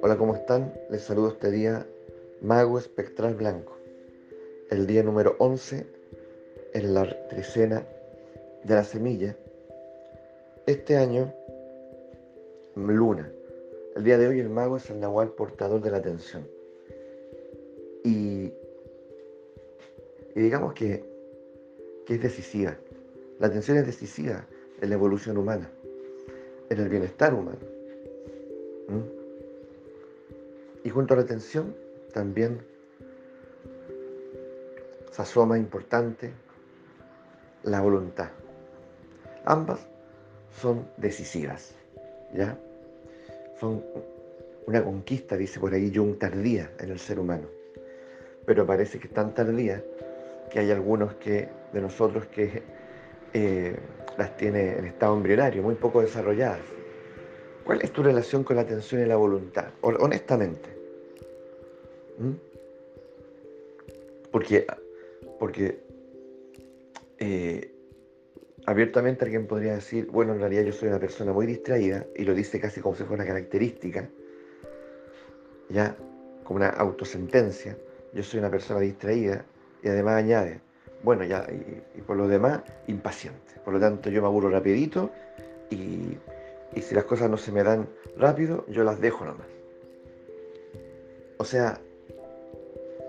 Hola, ¿cómo están? Les saludo este día Mago Espectral Blanco, el día número 11 en la trecena de la semilla. Este año, luna. El día de hoy el mago es el nahual portador de la atención. Y, y digamos que, que es decisiva. La atención es decisiva en la evolución humana, en el bienestar humano. Y junto a la atención también se asoma importante la voluntad. Ambas son decisivas, ¿ya? Son una conquista, dice por ahí Jung, tardía en el ser humano. Pero parece que es tan tardía que hay algunos que, de nosotros que eh, las tiene en estado embrionario, muy poco desarrolladas. ¿Cuál es tu relación con la atención y la voluntad? Honestamente. ¿Mm? Porque, porque eh, abiertamente alguien podría decir, bueno, en realidad yo soy una persona muy distraída, y lo dice casi como si fuera una característica, ya como una autosentencia, yo soy una persona distraída, y además añade, bueno, ya, y, por lo demás, impaciente. Por lo tanto, yo me aburro rapidito, y, y si las cosas no se me dan rápido, yo las dejo nomás. O sea,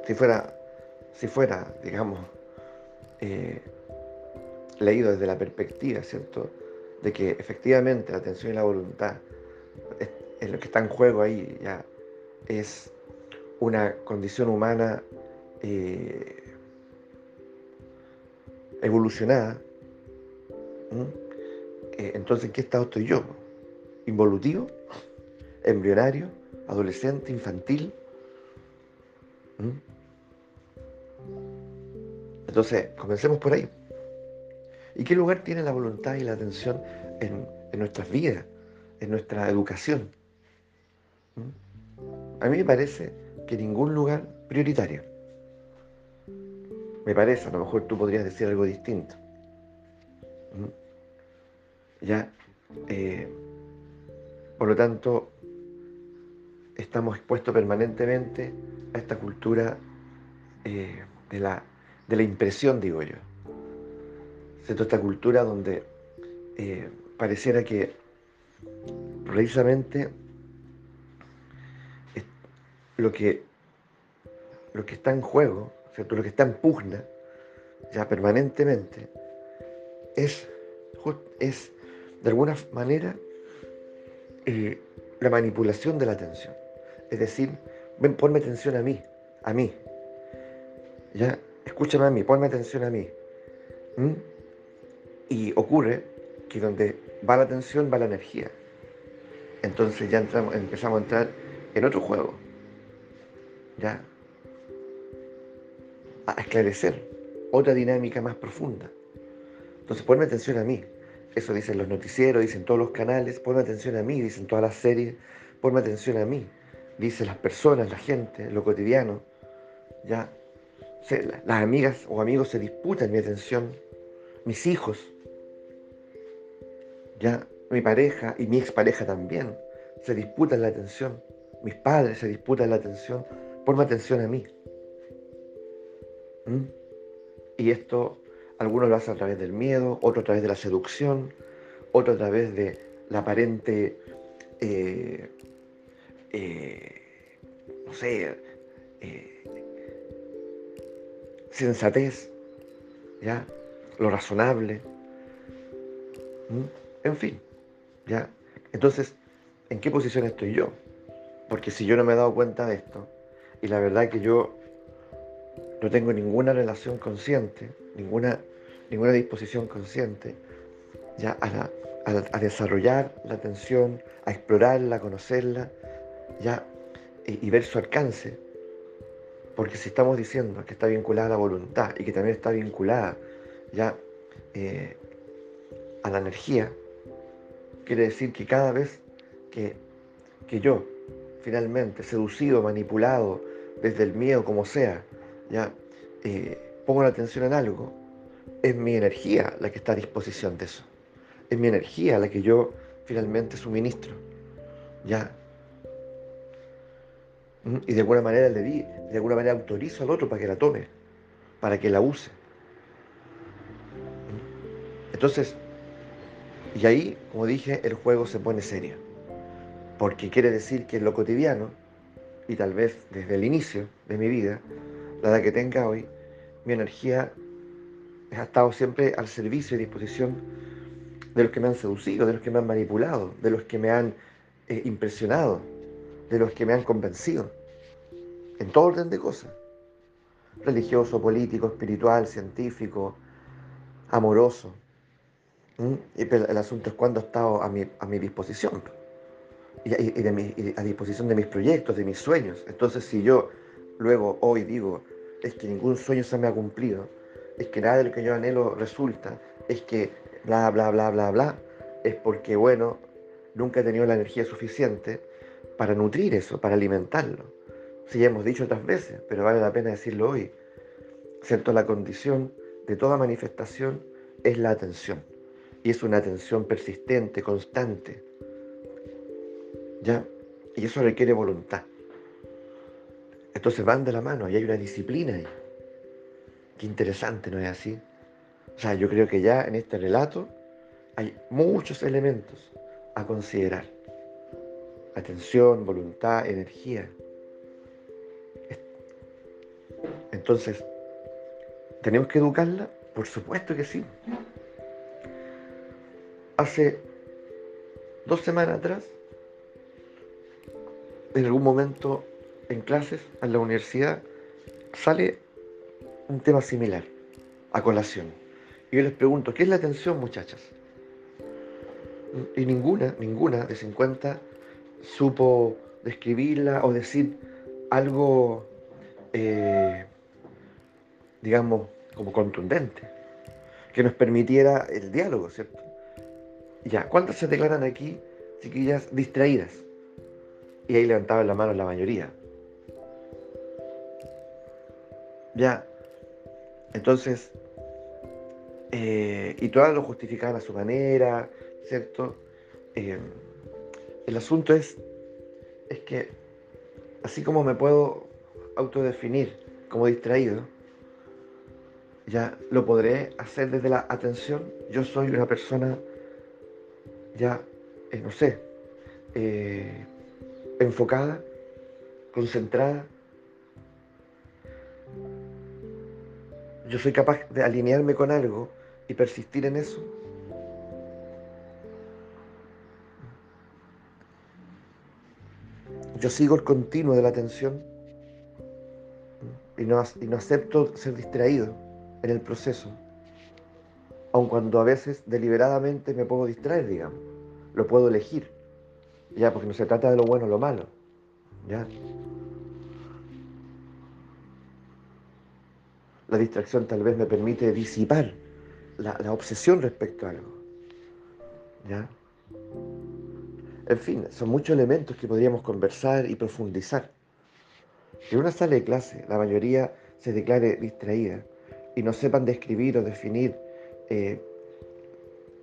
si fuera, si fuera digamos, eh, leído desde la perspectiva, ¿cierto?, de que efectivamente la atención y la voluntad es, lo que está en juego ahí, ya es una condición humana eh, evolucionada. Eh, entonces, ¿en qué estado estoy yo? ¿Involutivo? ¿Embrionario? ¿Adolescente? ¿Infantil? Entonces, comencemos por ahí. ¿Y qué lugar tiene la voluntad y la atención en, nuestras vidas, en nuestra educación? A mí me parece que ningún lugar prioritario. Me parece, a lo mejor tú podrías decir algo distinto. ¿Mm? Ya, eh, por lo tanto, estamos expuestos permanentemente a esta cultura eh, de la de la impresión, digo yo. ¿Cierto? Esta cultura donde eh, pareciera que precisamente lo que, lo que está en juego, ¿cierto? lo que está en pugna, ya permanentemente, es, es de alguna manera eh, la manipulación de la atención. Es decir, ven, ponme atención a mí, a mí. ¿Ya? escúchame a mí, ponme atención a mí. ¿Mm? Y ocurre que donde va la atención va la energía. Entonces ya empezamos a entrar en otro juego. ¿Ya? A esclarecer otra dinámica más profunda. Entonces ponme atención a mí. Eso dicen los noticieros, dicen todos los canales, ponme atención a mí, dicen todas las series, ponme atención a mí. Dicen las personas, la gente, lo cotidiano. ¿Ya? las amigas o amigos se disputan mi atención, mis hijos, ya mi pareja y mi expareja también se disputan la atención, mis padres se disputan la atención, ponme atención a mí. ¿Mm? Y esto algunos lo hacen a través del miedo, otro a través de la seducción, otro a través de la aparente, eh, eh, no sé, eh, sensatez, ¿ya? Lo razonable. En fin, ¿ya? Entonces, ¿en qué posición estoy yo? Porque si yo no me he dado cuenta de esto, y la verdad que yo no tengo ninguna relación consciente, ninguna, ninguna disposición consciente, ya a, a, desarrollar la atención, a explorarla, a conocerla, ya, y ver su alcance, porque si estamos diciendo que está vinculada a la voluntad y que también está vinculada ya eh, a la energía, quiere decir que cada vez que, yo, finalmente, seducido, manipulado, desde el miedo, como sea, ya eh, pongo la atención en algo, es mi energía la que está a disposición de eso. es mi energía la que yo finalmente suministro. ¿Ya? ¿Mm? Y de alguna manera le di, de alguna manera autorizo al otro para que la tome, para que la use. ¿Mm? Entonces, y ahí, como dije, el juego se pone serio. Porque quiere decir que en lo cotidiano, y tal vez desde el inicio de mi vida, la edad que tenga hoy, mi energía ha estado siempre al servicio y disposición de los que me han seducido, de los que me han manipulado, de los que me han eh, impresionado, de los que me han convencido, en todo orden de cosas, religioso, político, espiritual, científico, amoroso. Y el asunto es cuando he estado a mi, a mi disposición y, a disposición de mis proyectos, de mis sueños. Entonces, si yo luego hoy digo, es que ningún sueño se me ha cumplido, es que nada de lo que yo anhelo resulta, es que bla, bla, bla, bla, bla, es porque, bueno, nunca he tenido la energía suficiente para nutrir eso, para alimentarlo. Sí, ya hemos dicho otras veces, pero vale la pena decirlo hoy. ¿Cierto? La condición de toda manifestación es la atención. Y es una atención persistente, constante. ¿Ya? Y eso requiere voluntad. Entonces van de la mano y hay una disciplina ahí. Qué interesante, ¿no es así? O sea, yo creo que ya en este relato hay muchos elementos a considerar. Atención, voluntad, energía. Entonces, ¿tenemos que educarla? Por supuesto que sí. Hace dos semanas atrás, en algún momento en clases, en la universidad, sale un tema similar a colación. Y yo les pregunto, ¿qué es la atención, muchachas? Y ninguna, ninguna de 50 supo describirla o decir algo, eh, digamos, como contundente, que nos permitiera el diálogo, ¿cierto? Ya, ¿cuántas se declaran aquí, chiquillas, distraídas? Y ahí levantaban la mano la mayoría. Ya, entonces, eh, y todas lo justificaban a su manera, ¿cierto? Eh, el asunto es, es que así como me puedo autodefinir como distraído, ya lo podré hacer desde la atención. Yo soy una persona ya, eh, no sé, enfocada, concentrada, yo soy capaz de alinearme con algo y persistir en eso. Yo sigo el continuo de la atención y no, y no acepto ser distraído en el proceso, aun cuando a veces deliberadamente me puedo distraer, digamos, lo puedo elegir, ya, porque no se trata de lo bueno o lo malo, ya. La distracción tal vez me permite disipar la, obsesión respecto a algo. ¿Ya? En fin, son muchos elementos que podríamos conversar y profundizar. Que en una sala de clase la mayoría se declare distraída y no sepan describir o definir eh,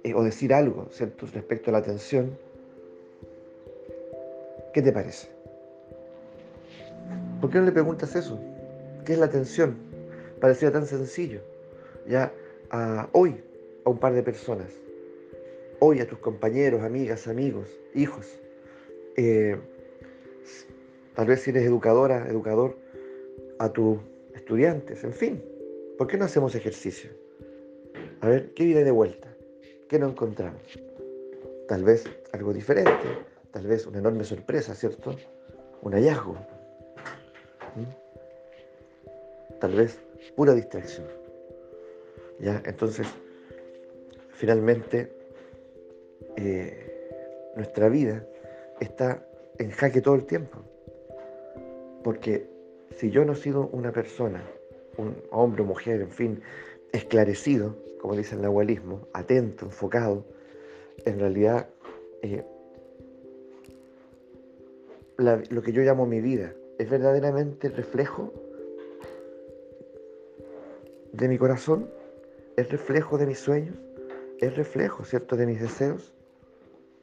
eh, o decir algo respecto a la atención, ¿qué te parece? ¿Por qué no le preguntas eso? ¿Qué es la atención? Parecía tan sencillo. Ya hoy a un par de personas, hoy a tus compañeros, amigas, amigos, hijos. Eh, tal vez si eres educadora, educador, a tus estudiantes, en fin. ¿Por qué no hacemos ejercicio? A ver, ¿qué viene de vuelta? ¿Qué no encontramos? Tal vez algo diferente, tal vez una enorme sorpresa, ¿cierto? Un hallazgo. ¿Mm? Tal vez pura distracción. ¿Ya? Entonces, finalmente, eh, nuestra vida está en jaque todo el tiempo. Porque si yo no he sido una persona, un hombre o mujer, en fin, esclarecido, como dice el nahualismo, atento, enfocado, en realidad eh, lo que yo llamo mi vida es verdaderamente el reflejo de mi corazón, es reflejo de mis sueños, es reflejo, ¿cierto?, de mis deseos.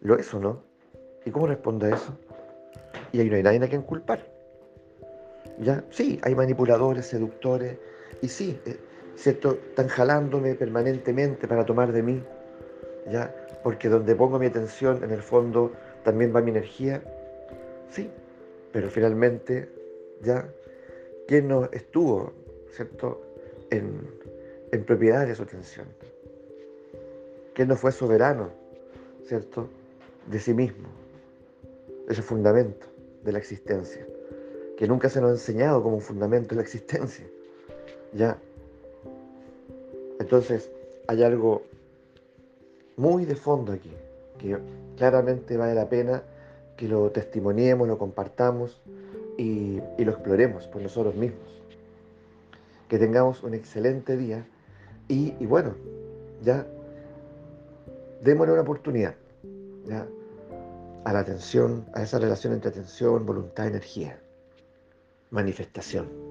¿Lo es o no? ¿Y cómo respondo a eso? Y ahí no hay nadie a quien culpar. ¿Ya? Sí, hay manipuladores, seductores, y sí, eh, ¿cierto? Están jalándome permanentemente para tomar de mí, ¿ya? Porque donde pongo mi atención, en el fondo, también va mi energía. Sí, pero finalmente, ¿ya? ¿Quién no estuvo, ¿cierto? En, propiedad de su atención. ¿Quién no fue soberano, ¿cierto? De sí mismo, de ese fundamento de la existencia, que nunca se nos ha enseñado como un fundamento de la existencia. ¿Ya? Entonces, hay algo muy de fondo aquí, que claramente vale la pena que lo testimoniemos, lo compartamos y lo exploremos por nosotros mismos. Que tengamos un excelente día y, bueno, ya démosle una oportunidad ¿ya? a la atención, a esa relación entre atención, voluntad, energía, manifestación.